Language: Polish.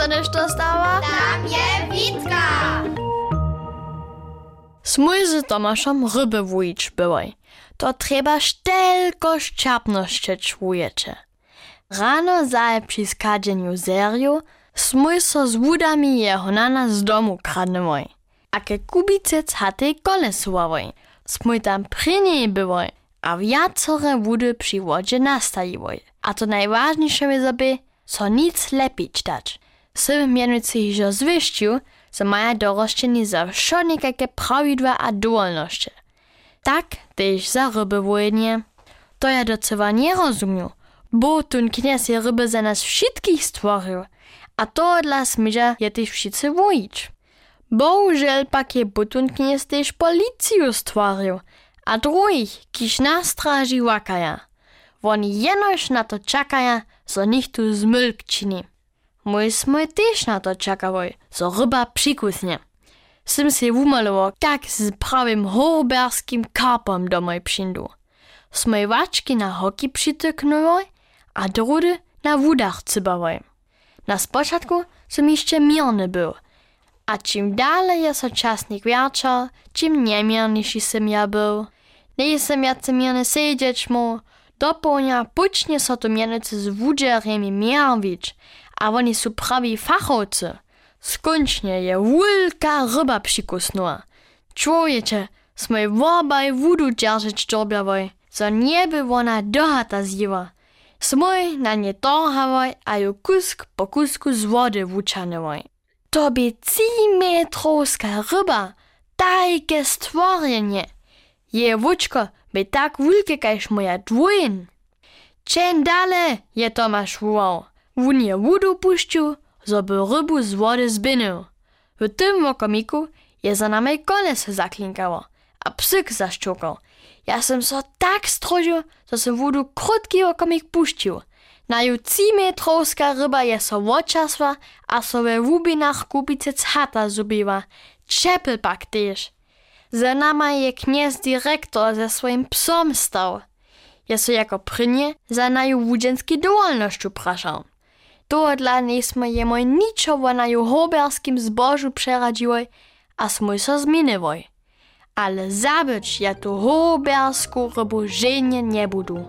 dostaneš to stała? Tam je Witka! Smój z Tomaszem ryby wujić byłoj. To trzeba sztelko szczapność czujecie. Rano zaje przy skadzeniu zeriu, smój so z wudami jeho nana z domu kradnymoj. A ke kubicec hatej kolesuwoj. Smój tam przy niej byłoj, a wiacore wudy przy wodzie nastajiwoj. A to najważniejsze je sobie, so nic lepić dać. Sym mianujcy hižo zwyściu, so maja doroszczeni za wszelkie prawidła a dowolności. Tak też za ryby wojenie. To ja docewa nie rozumiu, bo tun kniaz ryby za nas wszystkich stworzył, a to dla smyża je też wszyscy wojić. Bohužel pak je butun kniaz też policiju stworzył, a drugich, kiż na straži wakaja. Oni jenoż na to czekaja, so nich tu zmylk czyni. Mój smoj też na to czekałoj, so ryba przykusnie. Sym się umalował, jak z prawym horberskim karpom do moj przyndu. Smoj waczki na hoki przytyknąłoj, a drudy na wudach cybałoj. Na spoczatku som jeszcze mierny był, a czym dalej je so czasnik wiaczał, czym niemierniejszy sem ja był. Nie sem ja mierny siedzieć mu, do połnia pucznie so to mienicy z wudzeremi mierwić, a oni są prawi fachowcy. Skończnie je wielka ryba przykusnęła. Człowiecze, smoj wobaj wudu dzierżyć dorbiawoj, so nie by ona dohata zjiwa. Smoj na nie torhawoj, a ju kusk po kusku z wody wuczanywoj. To by cimetrowska ryba, tajke stworzenie. Je wuczko by tak wielkie kaž moja dwójn. Czeń dale je wołał. Wun je wudu puścił, żeby rybu z wody zbynył. W tym wokomiku je za nami koleso zaklinkało, a psyk zaszczukał. Ja sam so tak strożył, że sam wudu krótki wokomik puścił. Na ju cimetrowska ryba je so woczasła, a so we wubinach kupice chata zubiła. Czepel pak też. Za nama je kniez dyrektor ze swoim psom stał. Ja so jako prynie za naju wudzenski dowolnościu praszał. To dla nismo jemo niczowo na ju hoberskim zbożu przeradziłoj, a smój so zmieniwoj. Ale zabyć ja tu hobersku rybu żenie nie budu.